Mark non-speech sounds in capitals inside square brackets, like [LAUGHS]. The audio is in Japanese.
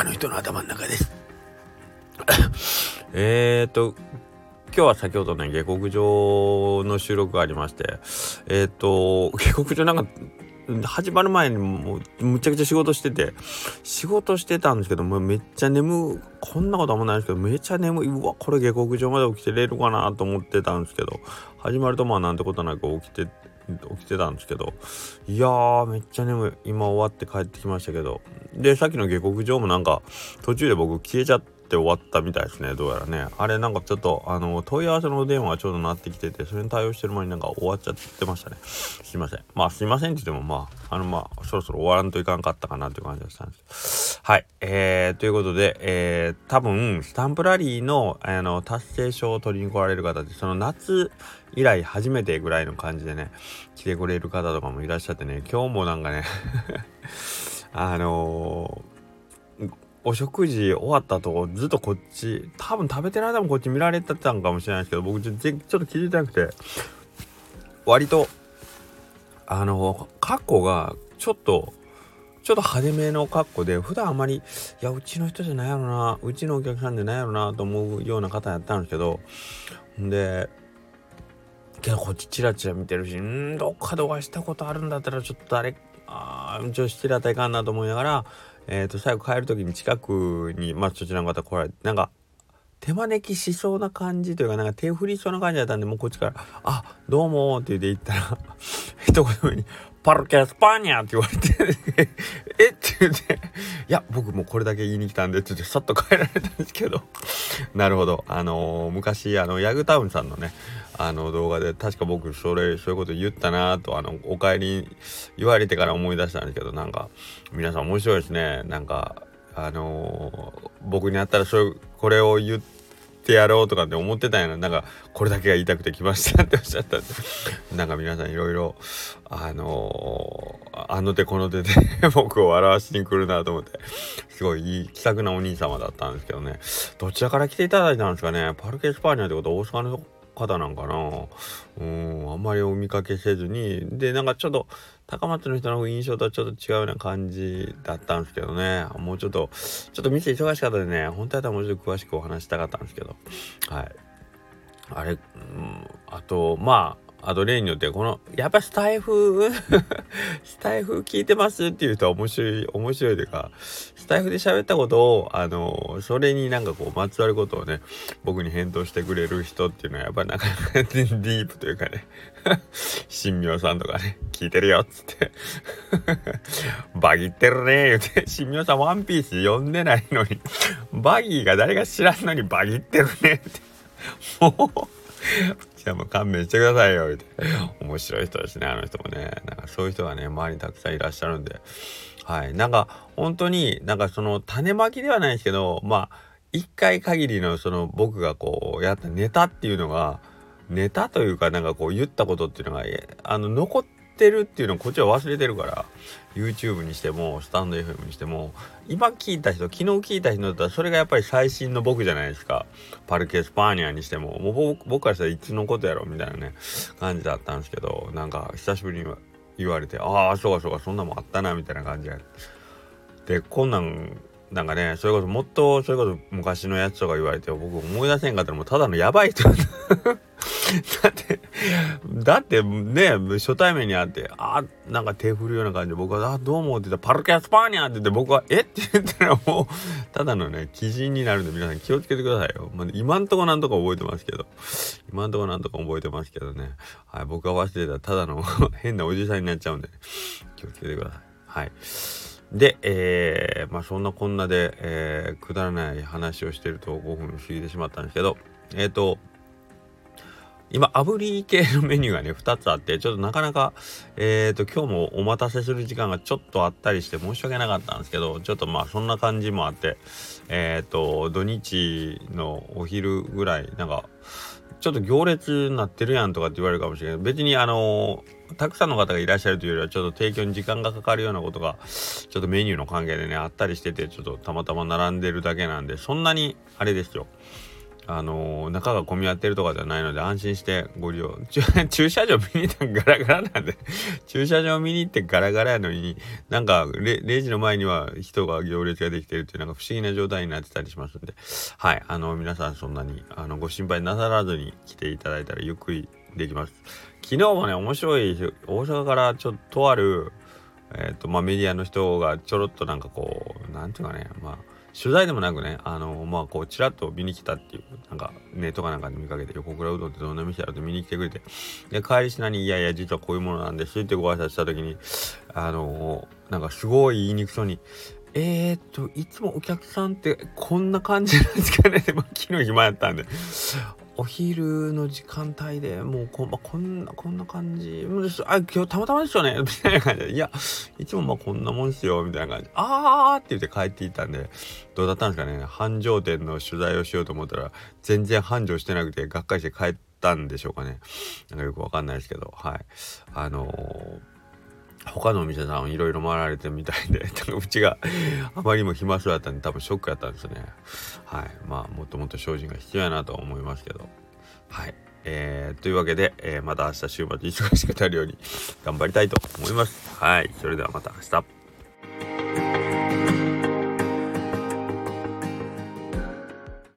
中の人の頭の中です。[LAUGHS] えっと今日は先ほどね下克上の収録がありましてえっ、と下克上なんか始まる前にもうむちゃくちゃ仕事してて仕事してたんですけどもめっちゃ眠こんなことあんまないんですけどめっちゃ眠い。うわこれ下克上まで起きてれるかなと思ってたんですけど始まるとまあなんてことなく起きて起きてたんですけど。いやーめっちゃ眠い。今終わって帰ってきましたけど。でさっきの下克上もなんか途中で僕消えちゃって終わったみたいですね。どうやらね。あれなんかちょっとあの問い合わせの電話がちょうど鳴ってきててそれに対応してる前になんか終わっちゃってましたね。すいません。まあすいませんって言ってもまああのまあそろそろ終わらんといかんかったかなっていう感じがしたんですはい。えー、ということでえー、多分スタンプラリーのあの達成証を取りに来られる方ってその夏以来初めてぐらいの感じでね来てくれる方とかもいらっしゃってね今日もなんかね [LAUGHS] あのーお食事終わった後ずっとこっち多分食べてる間もこっち見られてたんかもしれないですけど僕ちょっと気づいてなくて割とあの格好がちょっとちょっと派手めの格好で普段あまりいやうちの人じゃないやろなうちのお客さんじゃないやろなと思うような方やったんですけどんでけどこっちチラチラ見てるしんどっかでお会いしたことあるんだったらちょっとあれああ女子チラたいかんなと思いながらえっ、ー、と、最後帰る時に近くに、まあ、そちらの方来られて、なんか、手招きしそうな感じというか、なんか手振りしそうな感じだったんで、もうこっちから、あ、どうもって言って行ったら、[LAUGHS] 一言目に、パルケスパニャって言われて。[LAUGHS] えって言って、いや、僕もこれだけ言いに来たんでって言って、さっと帰られたんですけど、なるほど。あのー、昔、あの、ヤグタウンさんのね、あの動画で確か僕それそういうこと言ったなとあのお帰り言われてから思い出したんですけどなんか皆さん面白いですね。なんかあのー、僕にあったらそういうこれを言ってやろうとかって思ってたんやな。なんかこれだけが言いたくて来ましたっておっしゃったんで。[LAUGHS] なんか皆さんいろいろあのー、あの手この手で [LAUGHS] 僕を笑わしに来るなと思って。すごいいい気さくなお兄様だったんですけどね。どちらから来ていただいたんですかね。パルケ・スパーニャってこと大阪の方なんかな。うんあんまりお見かけせずに。でなんかちょっと高松の人の印象とはちょっと違うような感じだったんですけどね。もうちょっとちょっと店忙しかったでね。本当だったらもうちょっと詳しくお話したかったんですけど。はい。あれ、うん、あとまああと例によってこのやっぱスタイフ [LAUGHS] スタイフ聞いてますっていう人は面白い面白いというかスタイフで喋ったことをあのそれになんかこうまつわることをね僕に返答してくれる人っていうのはやっぱなかなか [LAUGHS] ディープというかね [LAUGHS] 神妙さんとかね聞いてるよっつって。バギってるね言うて神妙さんワンピース読んでないのにバギーが誰が知らんのにバギってるねって。もうじゃあもう勘弁してくださいよ、みたいな。面白い人ですね、あの人もね。なんかそういう人がね、周りにたくさんいらっしゃるんで。はい。なんか、本当になんかその種まきではないですけど、まあ、一回限りのその僕がこうやったネタっていうのが、ネタというかなんかこう言ったことっていうのが、あの、残ってるっていうのをこっちは忘れてるから、YouTube にしてもスタンド FM にしても。今聞いた人昨日聞いた人だったらそれがやっぱり最新の僕じゃないですか。パルケ・スパーニャにしても。もう僕からしたらいつのことやろみたいなね感じだったんですけど。なんか久しぶりに言われてああそうかそうかそんなもんあったなみたいな感じでこんなんなんかねそれこそもっとそれこそ昔のやつとか言われて僕思い出せんかったらもうただのやばい人。だってだってね初対面に会ってあなんか手振るような感じで僕は「あどうも」って言ったら「パルケ・スパーニャ」って言って僕は「え？っ?」て言ったらもうただのね鬼人になるんで皆さん気をつけてくださいよ、まあ、今んとこなんとか覚えてますけど。今んとこなんとか覚えてますけどね、はい、僕が忘れたらただの [LAUGHS] 変なおじさんになっちゃうんで、気をつけてください。はい。で、えー、まあそんなこんなで、えー、くだらない話をしてると5分過ぎてしまったんですけどえっ、ー、と今、炙り系のメニューがね、2つあって、ちょっとなかなか、えっ、ー、と、今日もお待たせする時間がちょっとあったりして申し訳なかったんですけど、ちょっとまあ、そんな感じもあって、えっ、ー、と、土日のお昼ぐらい、なんか、ちょっと行列になってるやんとかって言われるかもしれない。別にあの、たくさんの方がいらっしゃるというよりは、ちょっと提供に時間がかかるようなことが、ちょっとメニューの関係でね、あったりしてて、ちょっとたまたま並んでるだけなんで、そんなに、あれですよ。あの、中が混み合ってるとかじゃないので安心してご利用。[LAUGHS] 駐車場見に行ったらガラガラなんで。[LAUGHS] 駐車場見に行ってガラガラやのになんか0時の前には人が行列ができてるっていうなんか不思議な状態になってたりしますんで。はいあの皆さんそんなにあのご心配なさらずに来ていただいたらゆっくりできます。昨日もね面白い大阪からちょっとあるえっ、ー、とまあメディアの人がちょろっとなんかこうなんていうかねまあ取材でもなくね、あのまあ、こう、ちらっと見に来たっていう、なんか、ネットかなんかで見かけて、横倉うどんってどんな店だろって見に来てくれて、で、帰りしなに、いやいや、実はこういうものなんですってご挨拶した時に、あのなんかすごい言いにくそうに、えー、っと、いつもお客さんってこんな感じなんですかね [LAUGHS] まあ、昨日暇やったんで。お昼の時間帯でもうこ,、まあ、こんな、こんな感じ。あ、今日たまたまですよね [LAUGHS] みたいな感じで。いや、いつもまあこんなもんですよ。みたいな感じあーって言って帰っていったんで、どうだったんですかね。繁盛店の取材をしようと思ったら、全然繁盛してなくて、がっかりして帰ったんでしょうかね。なんかよくわかんないですけど、はい。あの他のお店さんいろいろ回られてるみたいで [LAUGHS] うちがあまりにも暇そうだったんで多分ショックやったんですね。はい。まあもっともっと精進が必要やなと思いますけど。はい。えー、というわけで、えー、また明日週末忙しくなるように頑張りたいと思います。はい。それではまた明日。